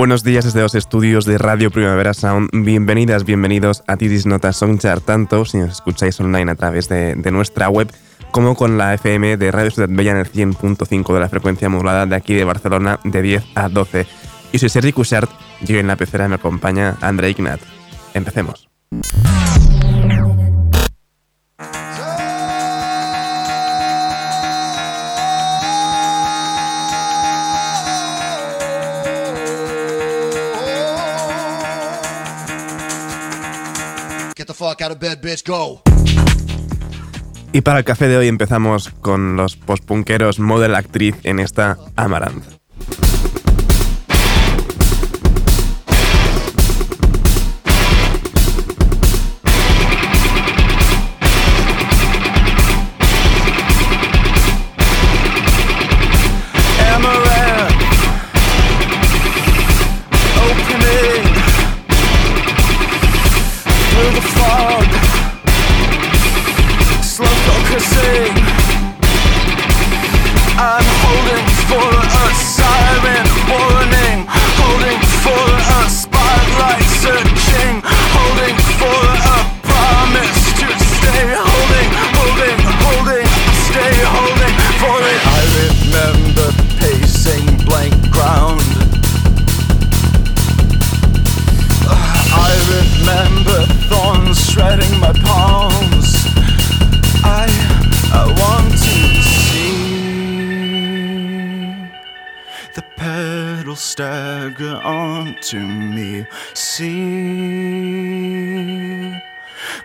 Buenos días desde los estudios de Radio Primavera Sound. Bienvenidas, bienvenidos a Titis Nota Songchart, tanto si nos escucháis online a través de, nuestra web como con la FM de Radio Ciudad Bella en el 100.5 de la frecuencia modulada de aquí de Barcelona de 10 a 12. Y soy Sergi Cushart, yo en la pecera me acompaña André Ignat. Empecemos. Y para el café de hoy empezamos con los postpunkeros model actriz en esta Amaranth.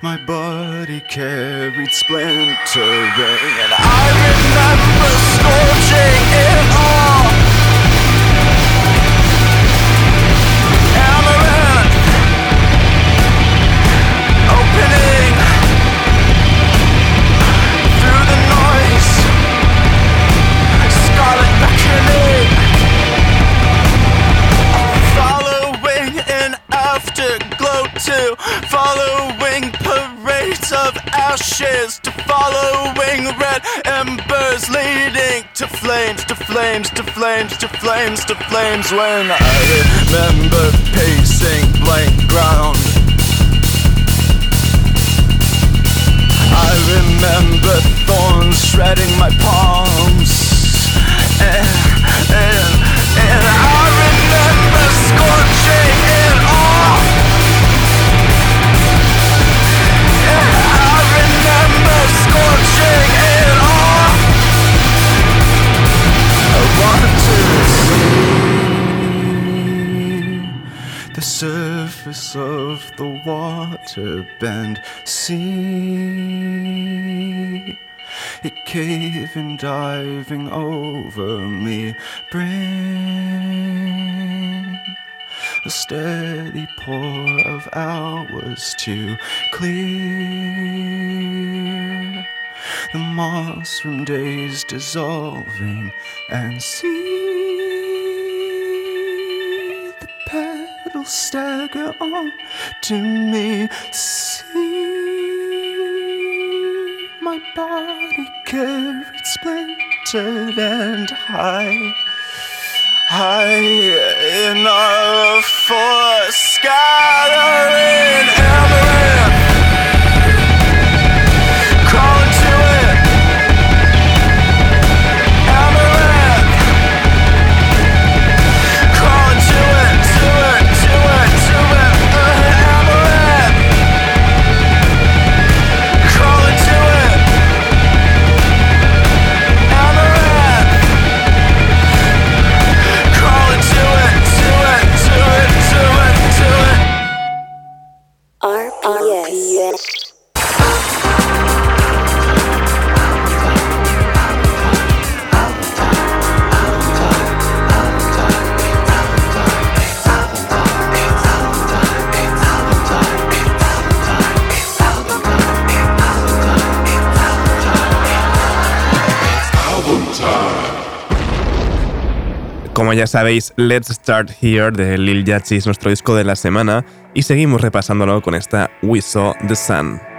My body carried splintering, and I remember scorching it ashes to following red embers leading to flames to flames to flames to flames to flames. When I remember pacing blank ground I remember thorns shredding my palms. And, and, and I remember scorching the water bend. See it caving, diving over me. Bring a steady pour of hours to clear the moss from days dissolving and see petals stagger on to me. See my body carried splintered and high high enough for scattering. Crawling Como ya sabéis, Let's Start Here de Lil Yachty es nuestro disco de la semana y seguimos repasándolo con esta We Saw the Sun.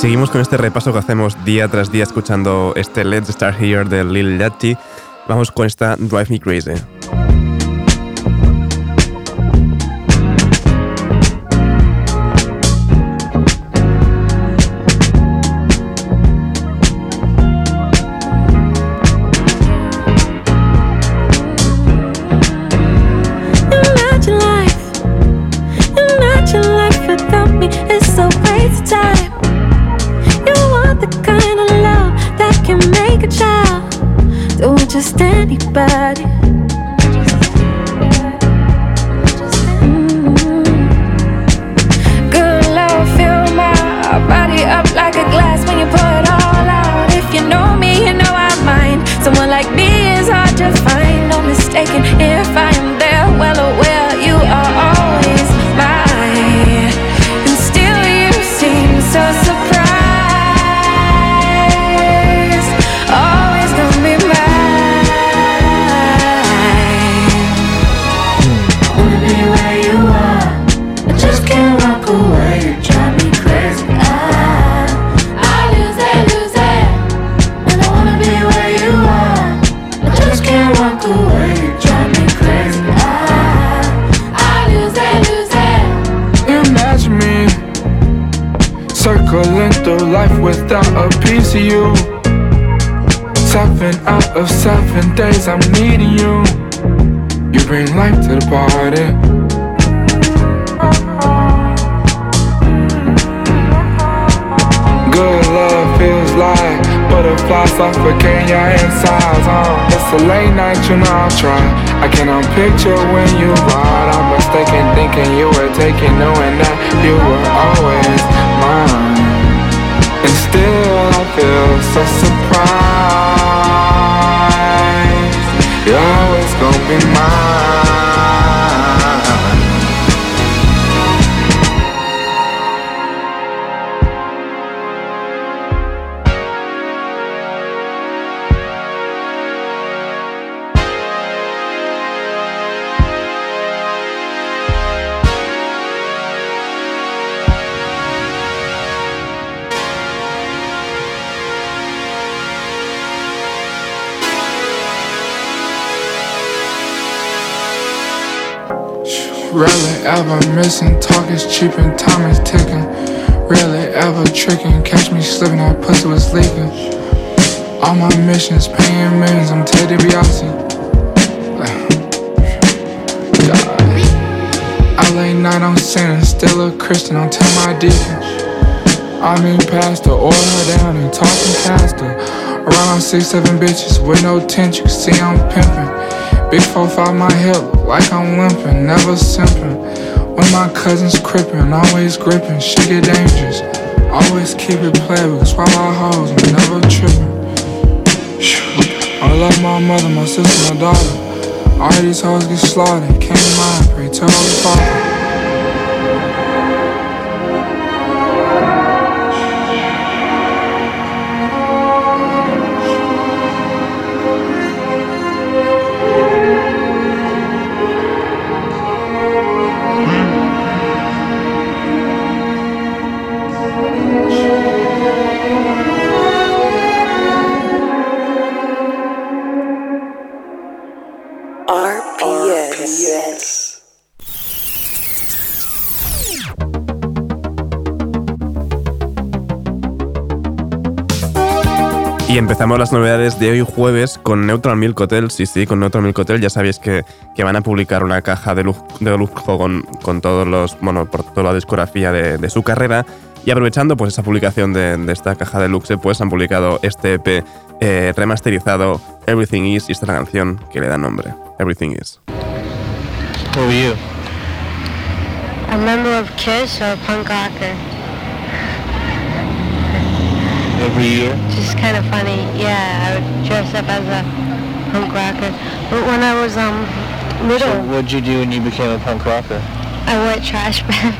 Seguimos con este repaso que hacemos día tras día escuchando este Let's Start Here de Lil Yachty. Vamos con esta Drive Me Crazy. Seven out of seven days I'm needing you. You bring life to the party. Good love feels like butterflies suffocating your insides. Uh. It's a late night, you know I'll try. I cannot picture when you ride. I'm mistaken, thinking you were taking, knowing that you were always. And still, I feel so surprised. You're always gonna be mine. Ever missing, talk is cheap and time is ticking. Rarely ever tricking, catch me slipping, that pussy was leaking. All my missions, paying millions, I'm Ted DiBiase. I lay night on sinning, still a Christian, I'm tell my deacon. I mean pastor, oil her down and talking pastor. Around six, seven bitches with no can see I'm pimping. Big four five my hip, like I'm limping, never simping. My cousins crippin', always gripping, shit get dangerous. Always keep it playable, swallow hoes, I'm never tripping. I love my mother, my sister, my daughter. All these hoes get slaughtered, can't mind, pray tell the father. Empezamos las novedades de hoy jueves con Neutral Milk Hotel. Sí, sí, con Neutral Milk Hotel ya sabéis que, que van a publicar una caja de lujo, de lujo con, con, todos los, bueno, por toda la discografía de, de, su carrera. Y aprovechando pues esa publicación de, de, esta caja de luxe, pues han publicado este EP eh, remasterizado Everything Is y esta canción que le da nombre, Everything Is. Who are you? A member of Kiss or punk rocker. Every year? Just kind of funny. Yeah, I would dress up as a punk rocker. But when I was um little, So what'd you do when you became a punk rocker? I wore a trash bag.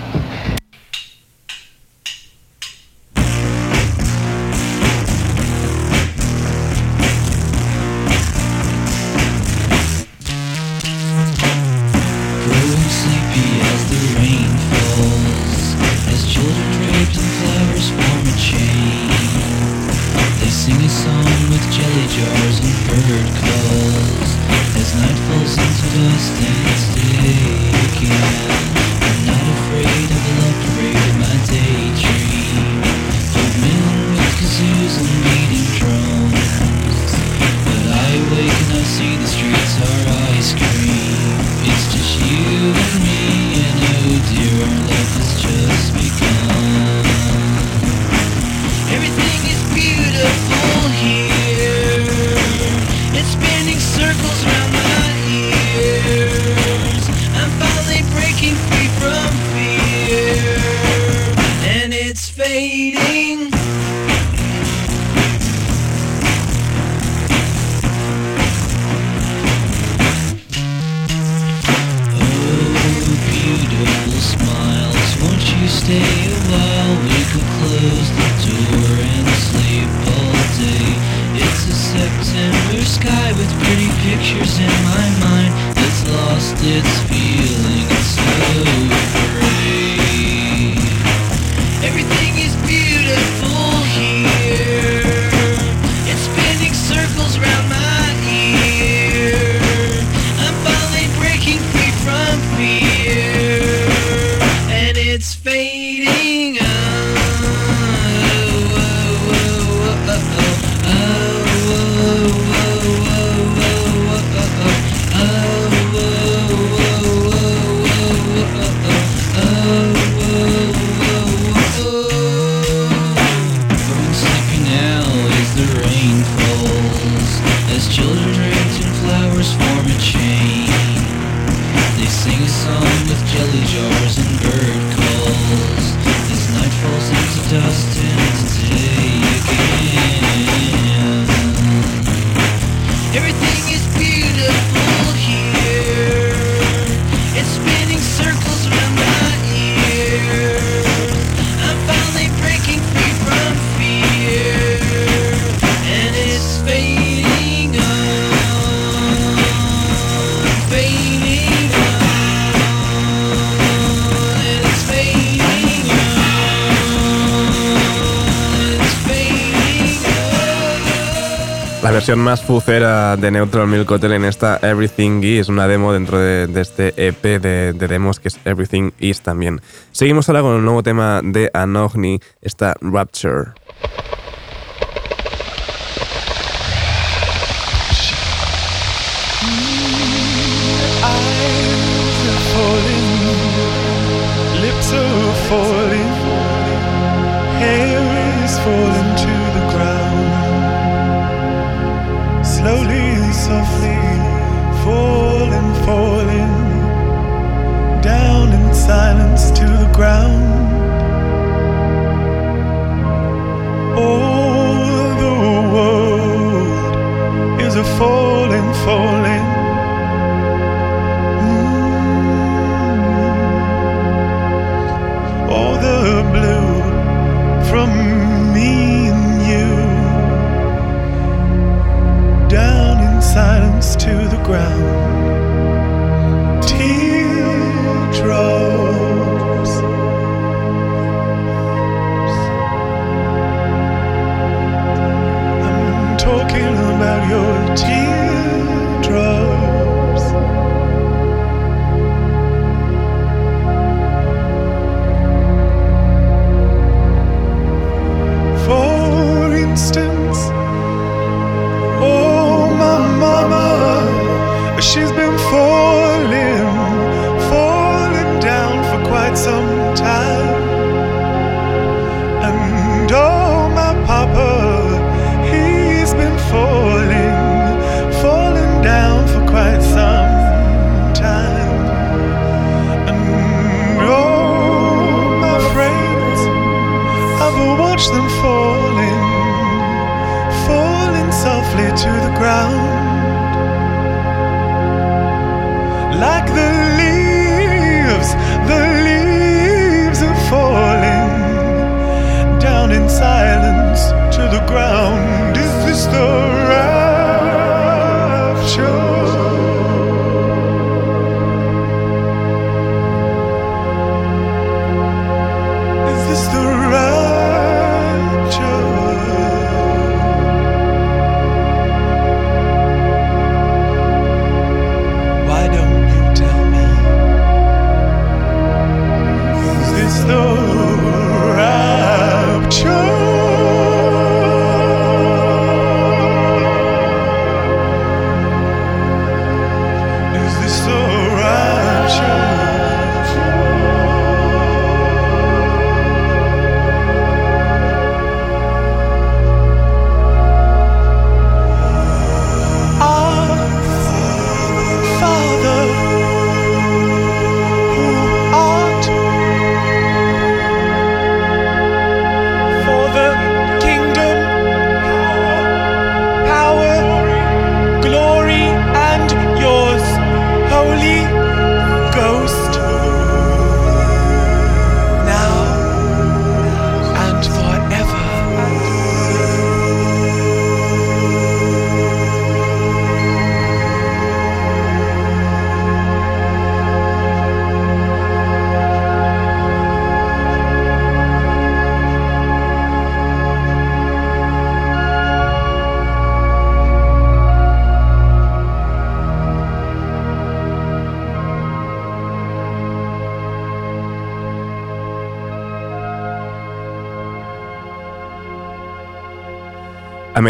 Más fucera de Neutral Milk Hotel en esta Everything Is, una demo dentro de, este EP de, de demos que es Everything Is también. Seguimos ahora con un nuevo tema de Anogni, esta Rapture.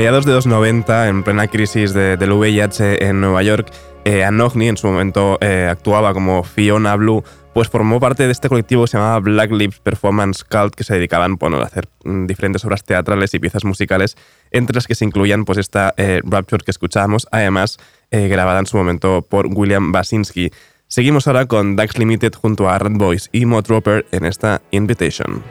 mediados de los 90, en plena crisis de, del VIH en Nueva York, eh, Anogni, en su momento eh, actuaba como Fiona Blue, pues formó parte de este colectivo que se llamaba Black Lips Performance Cult, que se dedicaban bueno, a hacer mm, diferentes obras teatrales y piezas musicales, entre las que se incluían pues, esta eh, Rapture que escuchábamos, además eh, grabada en su momento por William Basinski. Seguimos ahora con Dax Limited junto a Red Boys y Motropper en esta Invitation.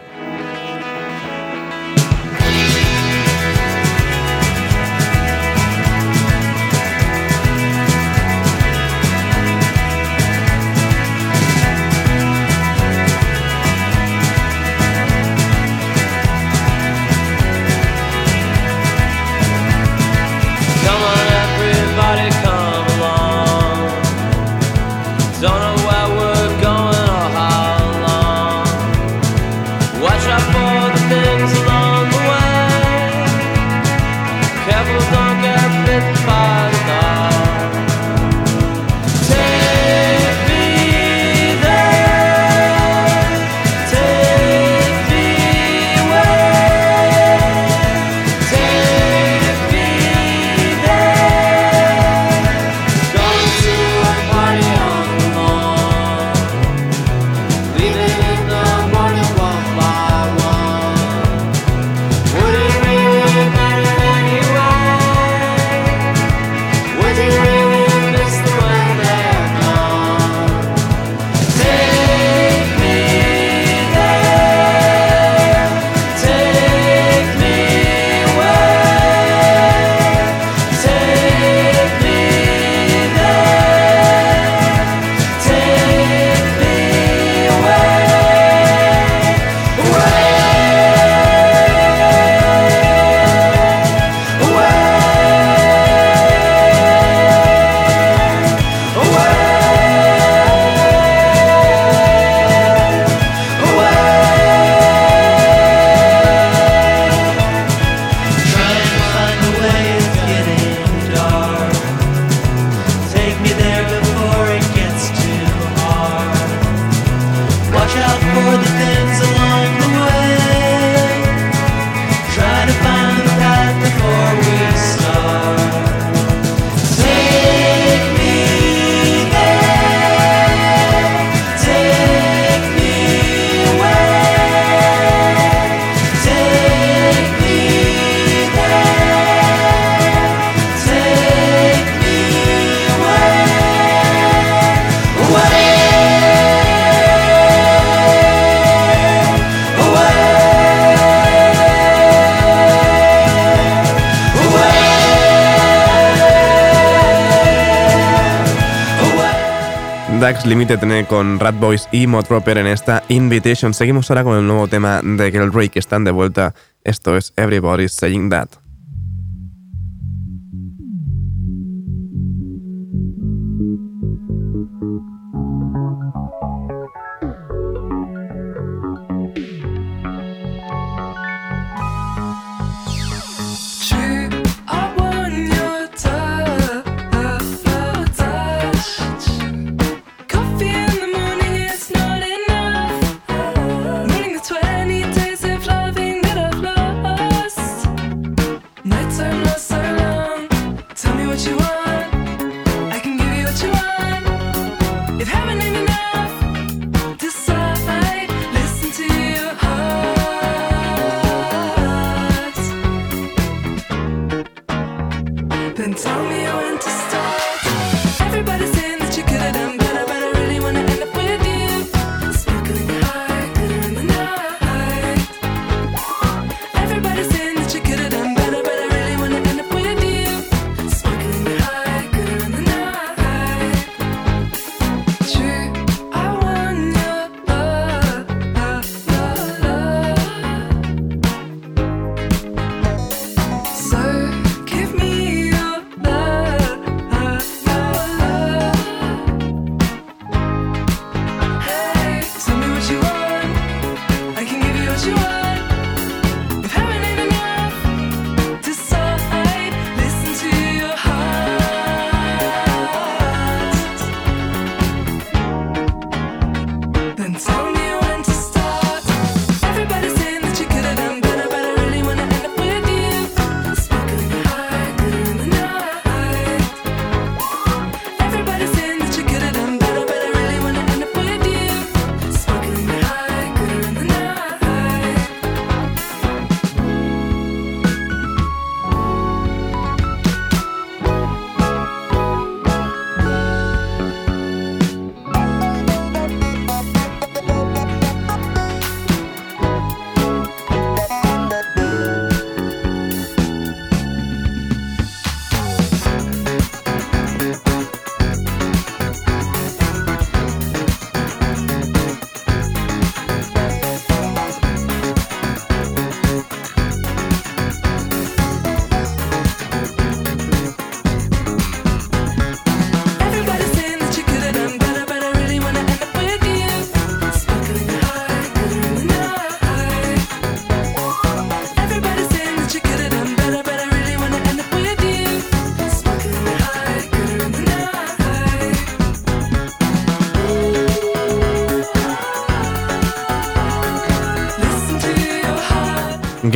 Dax Limited con Rat Boys y Mod Proper en esta Invitation. Seguimos ahora con el nuevo tema de Girl Ray que están de vuelta. Esto es Everybody's Saying That.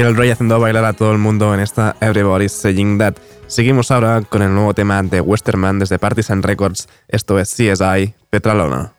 McElroy haciendo bailar a todo el mundo en esta Everybody's Saying That. Seguimos ahora con el nuevo tema de Westerman desde Partisan Records. Esto es CSI Petralona.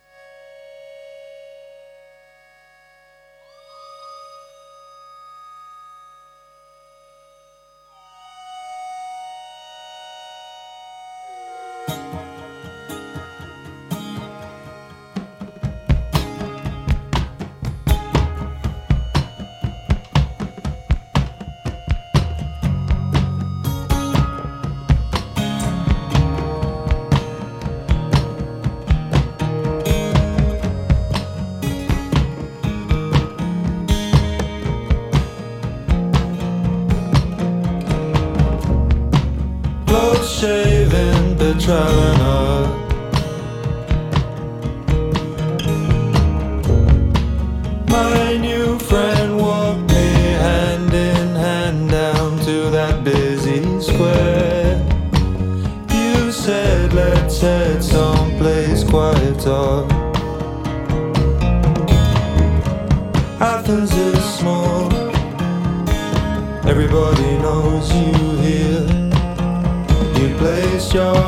trying. My new friend walked me hand in hand down to that busy square. You said, let's head someplace quieter. Athens is small, everybody knows you here. You place your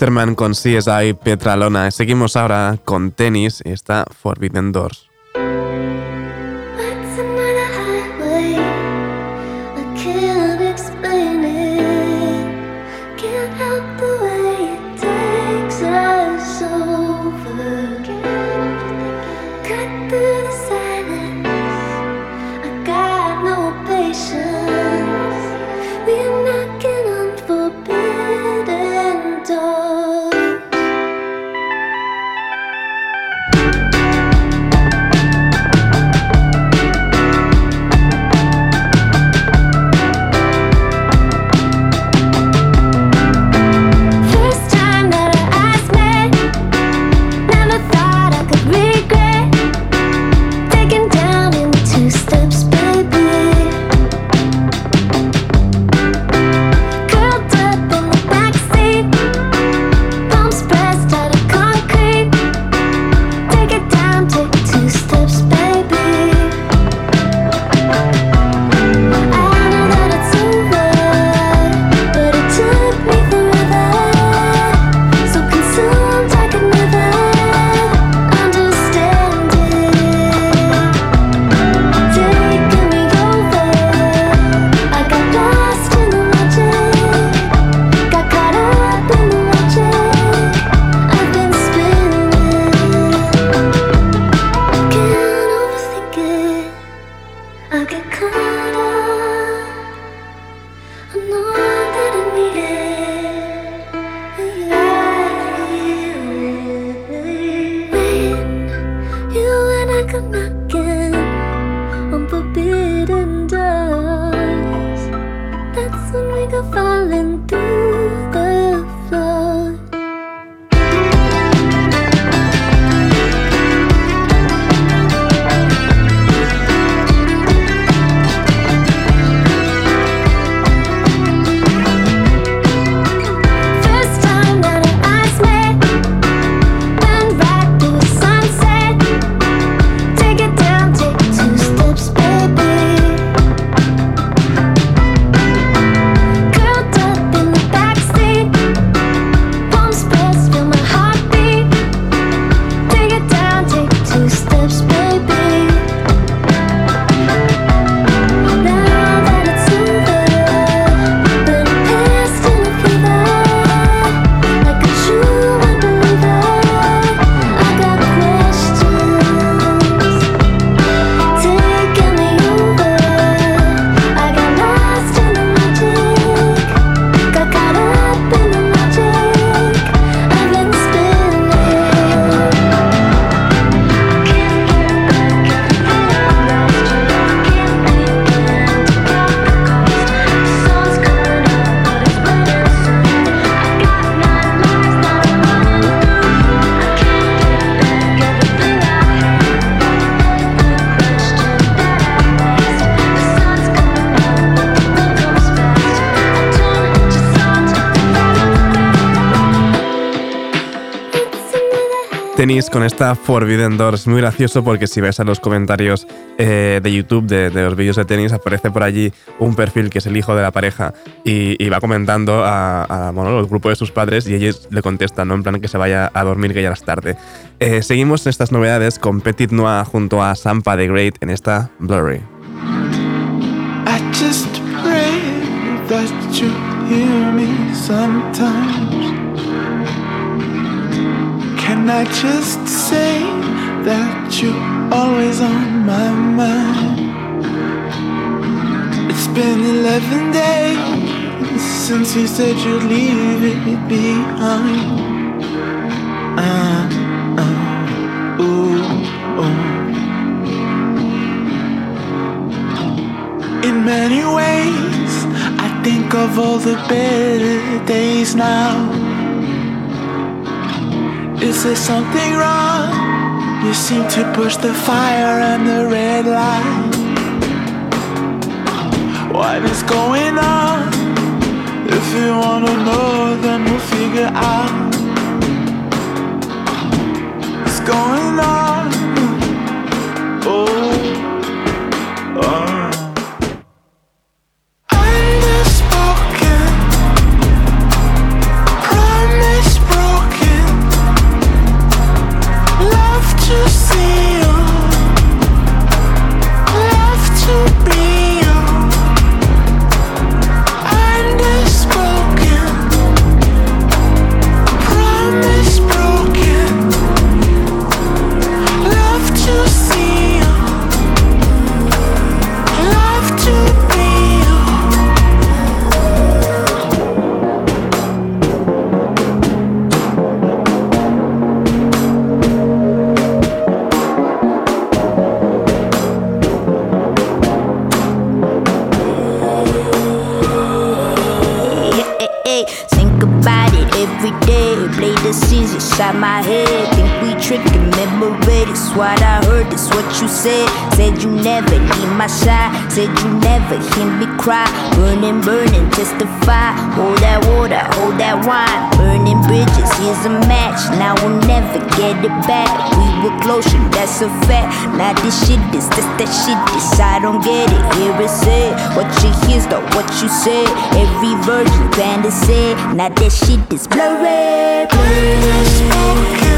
Westerman con CSI Petralona. Seguimos ahora con tenis y está Forbidden Doors. Con esta Forbidden Doors. Muy gracioso porque si ves a los comentarios eh, de YouTube de, los vídeos de tenis, aparece por allí un perfil que es el hijo de la pareja y, va comentando a, a, bueno, los grupos de sus padres y ellos le contestan, ¿no? En plan que se vaya a dormir que ya es tarde. Eh, seguimos estas novedades con Petit Noir junto a Sampa the Great en esta Blurry. Can I just say that you're always on my mind? It's been 11 days since you said you'd leave it behind. Uh, uh, ooh, ooh. In many ways, I think of all the better days now. Is there something wrong? You seem to push the fire and the red light. What is going on? If you wanna know, then we'll figure out. What's going on? Oh, Play the scenes inside my head. Think we tricked and memory. It's what I heard. It's what you said. Said you never leave my side. Said you never hear me cry. Burning, burning, testify. Hold that water, hold that wine. Burning bridges. Here's a match. Now we'll never get it back. We were closer, that's a fact. Now this shit is this that shit is. I don't get it. Here it said. What you hear's not what you said. Every version said. Now that shit is blurry. Blurry. Promise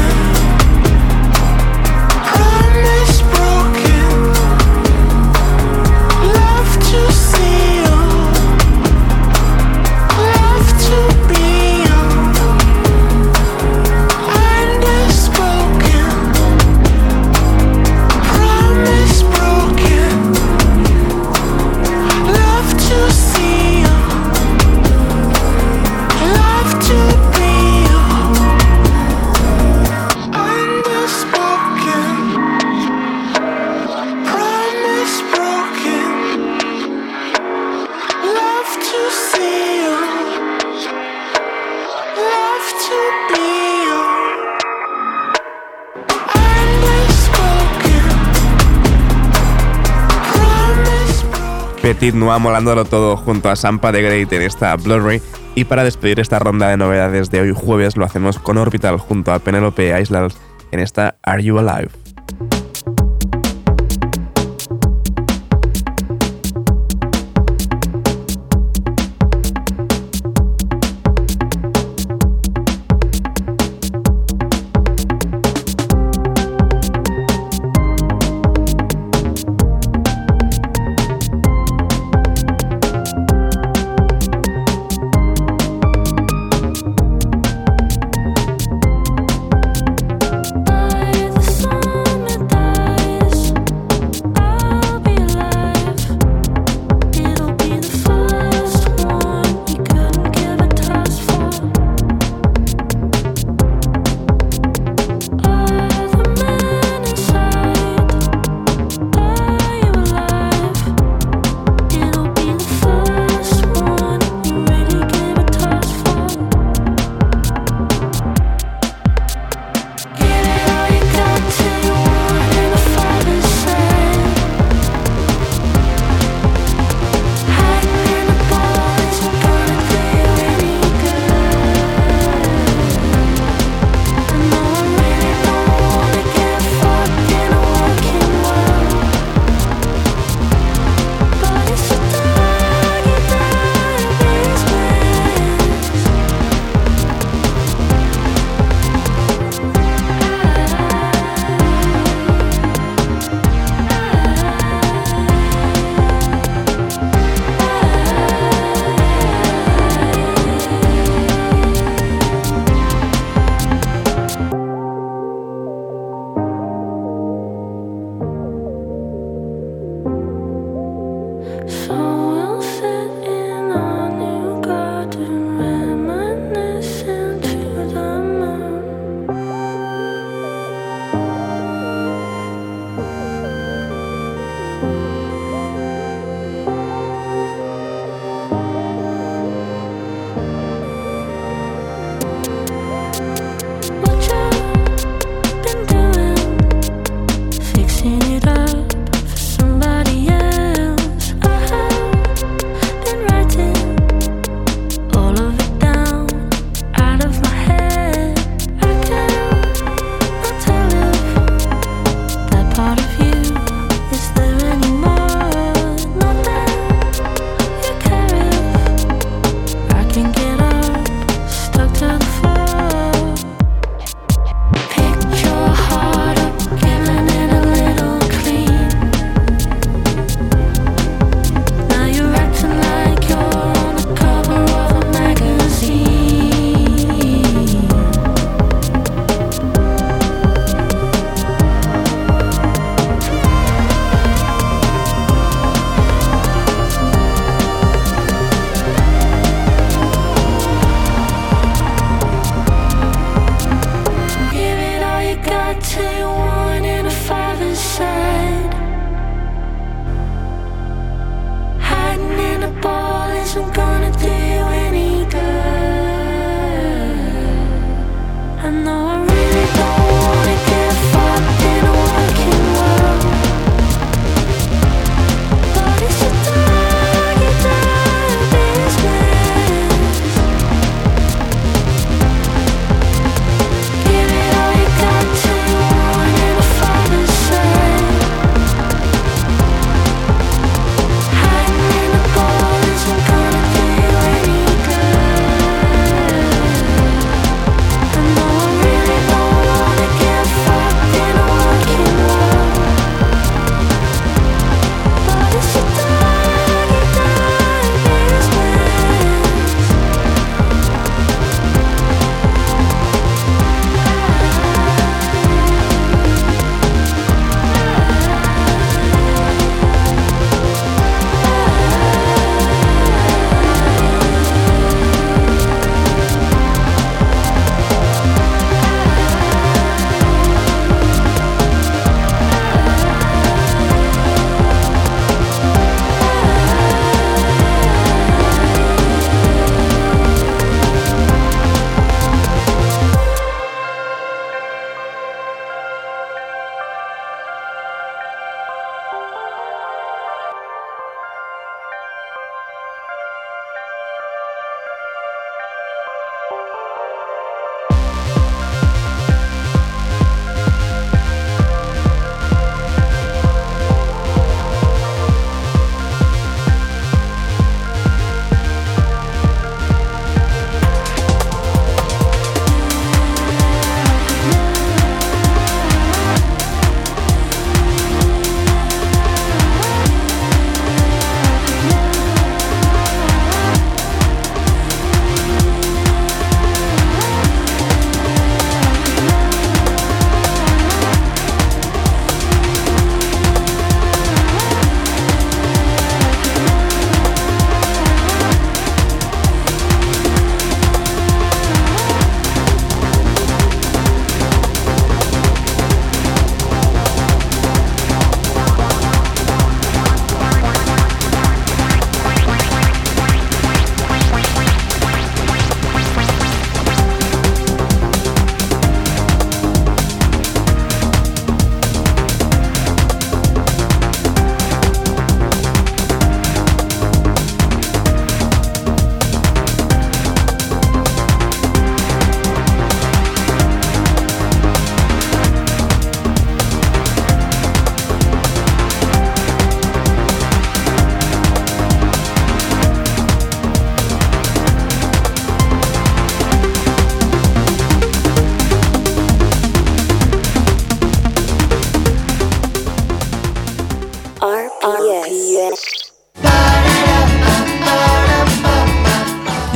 Petit Noir molándolo todo junto a Sampa de Great en esta Blu-ray. Y para despedir esta ronda de novedades de hoy jueves lo hacemos con Orbital junto a Penelope Islands en esta Are You Alive?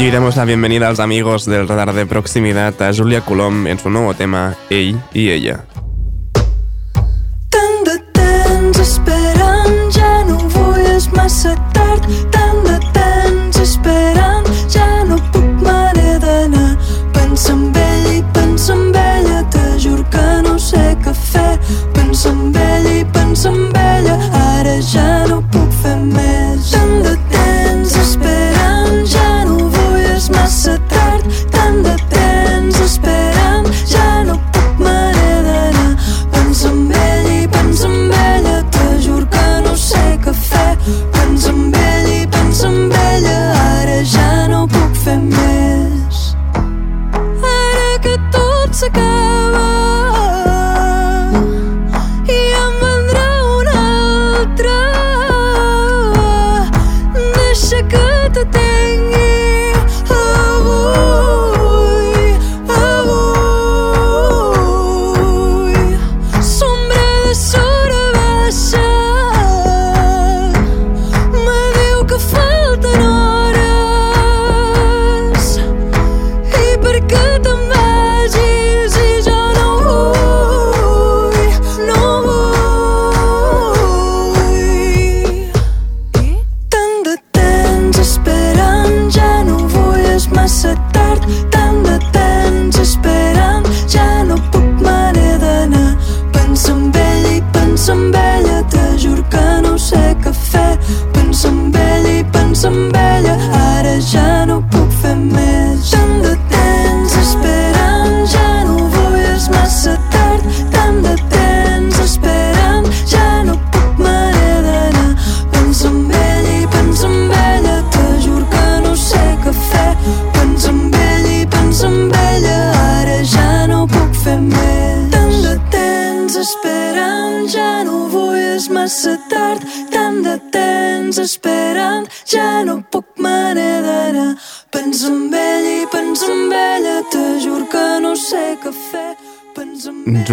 Y damos la bienvenida a los amigos del radar de proximidad a Julia Coulomb en su nuevo tema, Ell y Ella.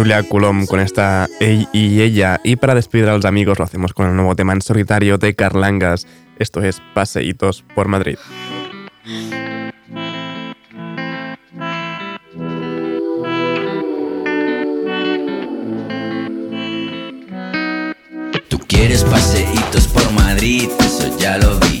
Julia Coulomb con esta Ey y Ella. Y para despedir a los amigos lo hacemos con el nuevo tema en solitario de Carlangas. Esto es Paseitos por Madrid. Tú quieres paseitos por Madrid, eso ya lo vi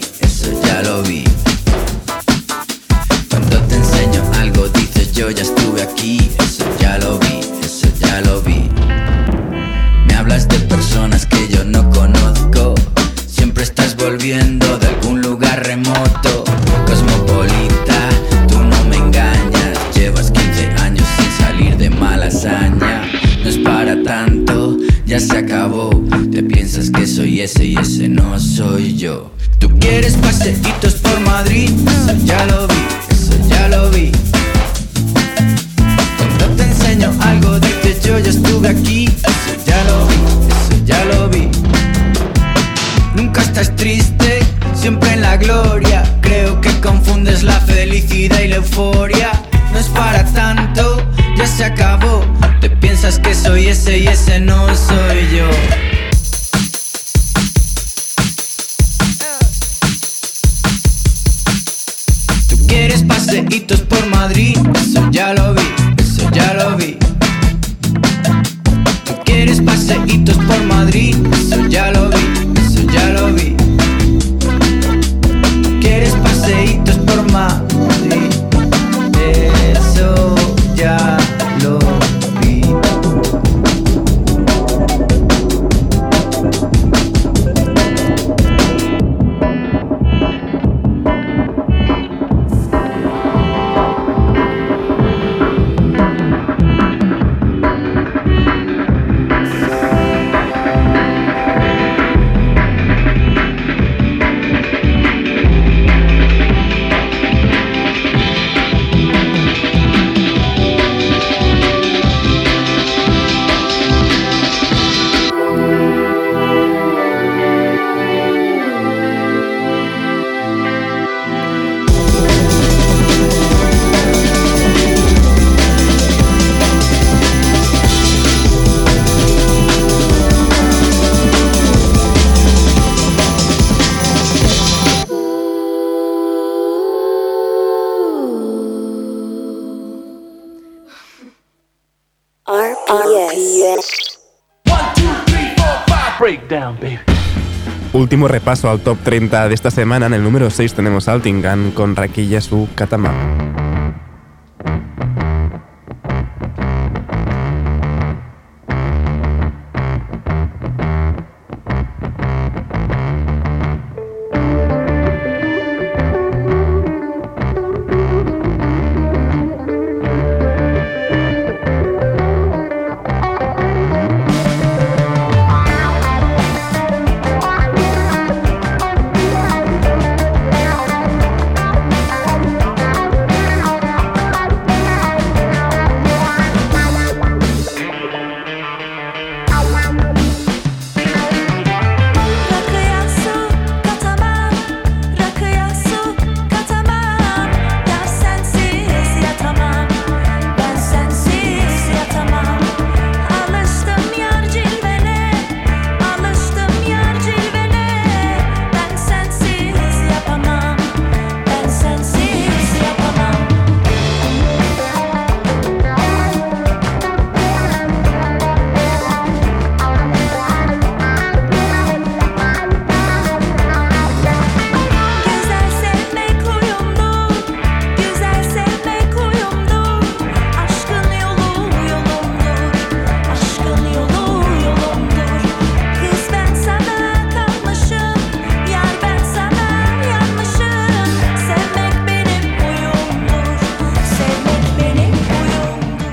breakdown, baby. Último repaso al top 30 de esta semana. En el número 6 tenemos Altingan con Raquilla su Katama.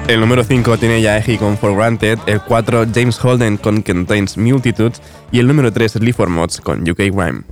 El número 5 tiene Yaeji con For Granted, el 4 James Holden con Contains Multitudes y el número 3 Lee Mods con UK Rhyme.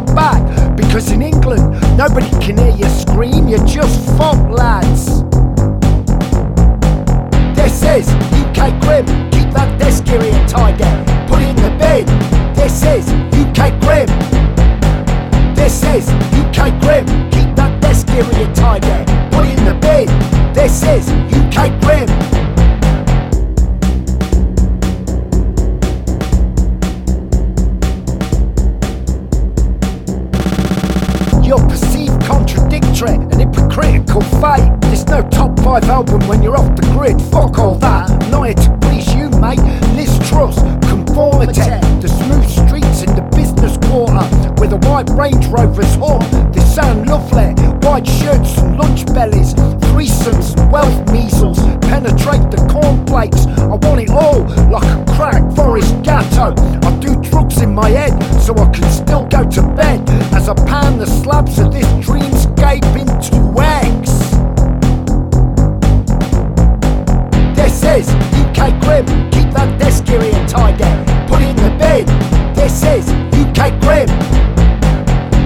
My back. Because in England, nobody can hear you scream. You're just fuck lads. This is UK Grim. Keep that desk area tidy. Put it in the bin. This is UK Grim. This is UK Grim. Keep that desk area tidy. Put it in the bin. This is UK Grim. No top five album when you're off the grid. Fuck all that. Not here to please you, mate. Liz Truss, conformity. The smooth streets in the business quarter with a white Range Rover's hum. They sound lovely. White shirts and lunch bellies. Threesomes and wealth measles. Penetrate the cornflakes. I want it all like a crack forest gatto. I do drugs in my head so I can still go to bed as I pan the slabs of this dreamscape into eggs. Is UK Grim. Keep that desk area tidy. Put it in the bin. This is UK Grim.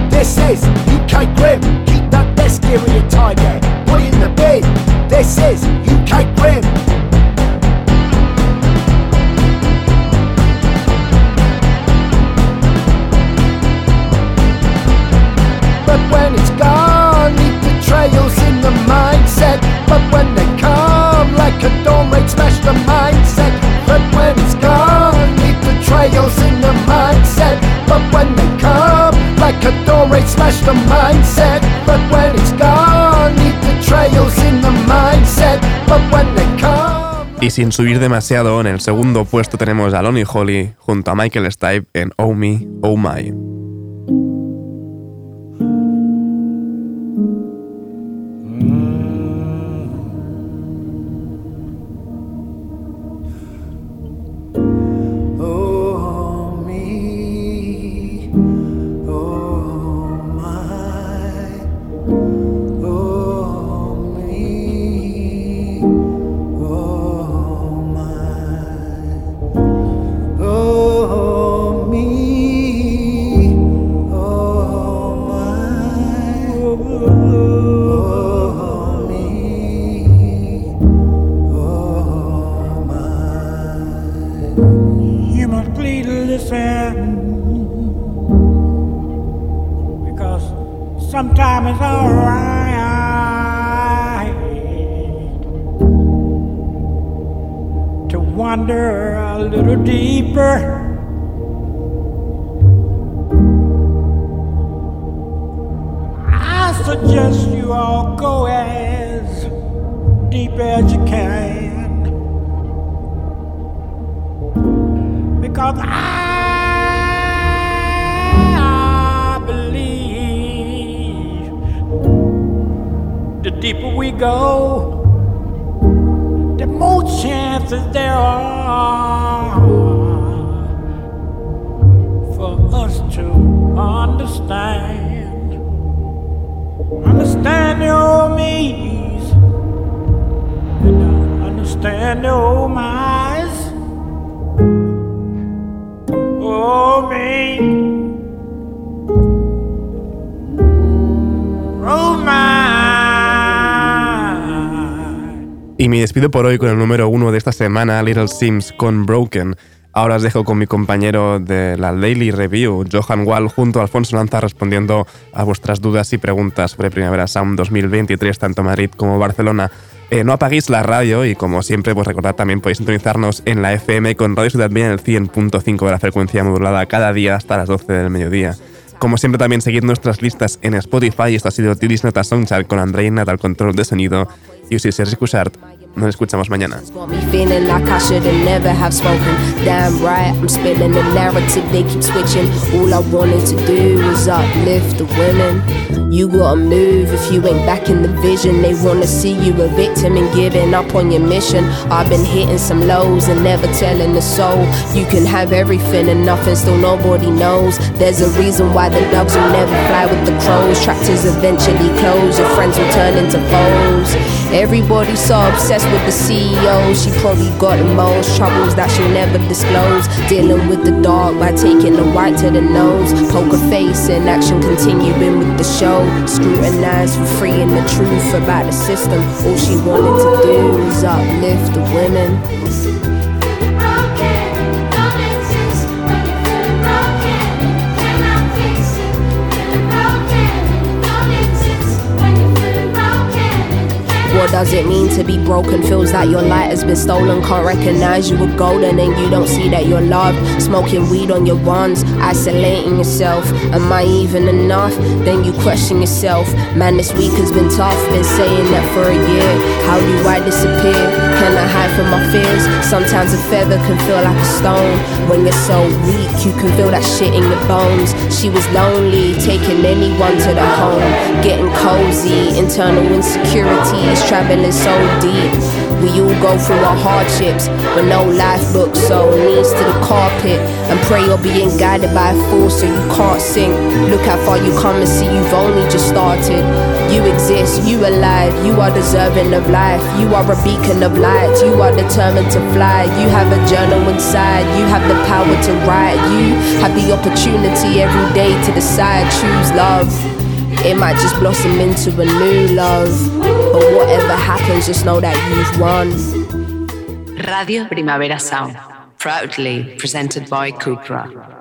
This is UK Grim. Keep that desk area tidy. Put it in the bin. This is UK Grim. But when it's gone, leave the trails in the mindset. But when they But when they come, like a dawn raid, smash the mindset. But when it's gone, the trails in the mindset. But when they come. Y sin subir demasiado, en el segundo puesto tenemos a Lonnie Holly junto a Michael Stipe en Oh Me, Oh My. Sometimes it's alright to wander a little deeper. I suggest you all go as deep as you can. Because I deeper we go, the more chances there are for us to understand. Understand your me's and understand your old me despido por hoy con el número uno de esta semana, Little Sims con Broken. Ahora os dejo con mi compañero de la Daily Review, Johan Wall, junto a Alfonso Lanza, respondiendo a vuestras dudas y preguntas sobre Primavera Sound 2023, tanto Madrid como Barcelona. Eh, no apaguéis la radio y como siempre, pues recordad también podéis sintonizarnos en la FM con Radio Ciudad Bien en el 100.5 de la frecuencia modulada cada día hasta las 12 del mediodía. Como siempre también seguid nuestras listas en Spotify. Esto ha sido Tilis Nota Soundchart con Andrei Nat al control de sonido. Y Sergi Cushart. Nos escuchamos mañana. The the. You gotta move if you ain't back in the vision. They wanna see you a victim and giving up on your mission. I've been hitting some lows and never telling a soul. You can have everything and nothing, still nobody knows. There's a reason why the dogs will never fly with the crows. Tractors eventually close, your friends will turn into foes. Everybody's so obsessed with the CEO. She probably got the most troubles that she'll never disclose. Dealing with the dark by taking the white to the nose. Poker face in action, continuing with the show. Scrutinized for free and the truth about the system. All she wanted to do was uplift the women. What does it mean to be broken? Feels like your light has been stolen. Can't recognize you were golden and you don't see that you're loved. Smoking weed on your ones, isolating yourself. Am I even enough? Then you question yourself. Man, this week has been tough. Been saying that for a year. How do I disappear? Can I hide from my fears? Sometimes a feather can feel like a stone. When you're so weak, you can feel that shit in your bones. She was lonely, taking anyone to the home. Getting cozy, internal insecurities, traveling so deep. We all go through our hardships, but no life book, so knees to the carpet and pray you're being guided by a force so you can't sink. Look how far you come and see you've only just started. You exist, you alive, you are deserving of life. You are a beacon of light, you are determined to fly. You have a journal inside, you have the power to write. You have the opportunity every day to decide, choose love. It might just blossom into a new love. But whatever happens, just know that you've won. Radio Primavera Sound, proudly presented by Cupra.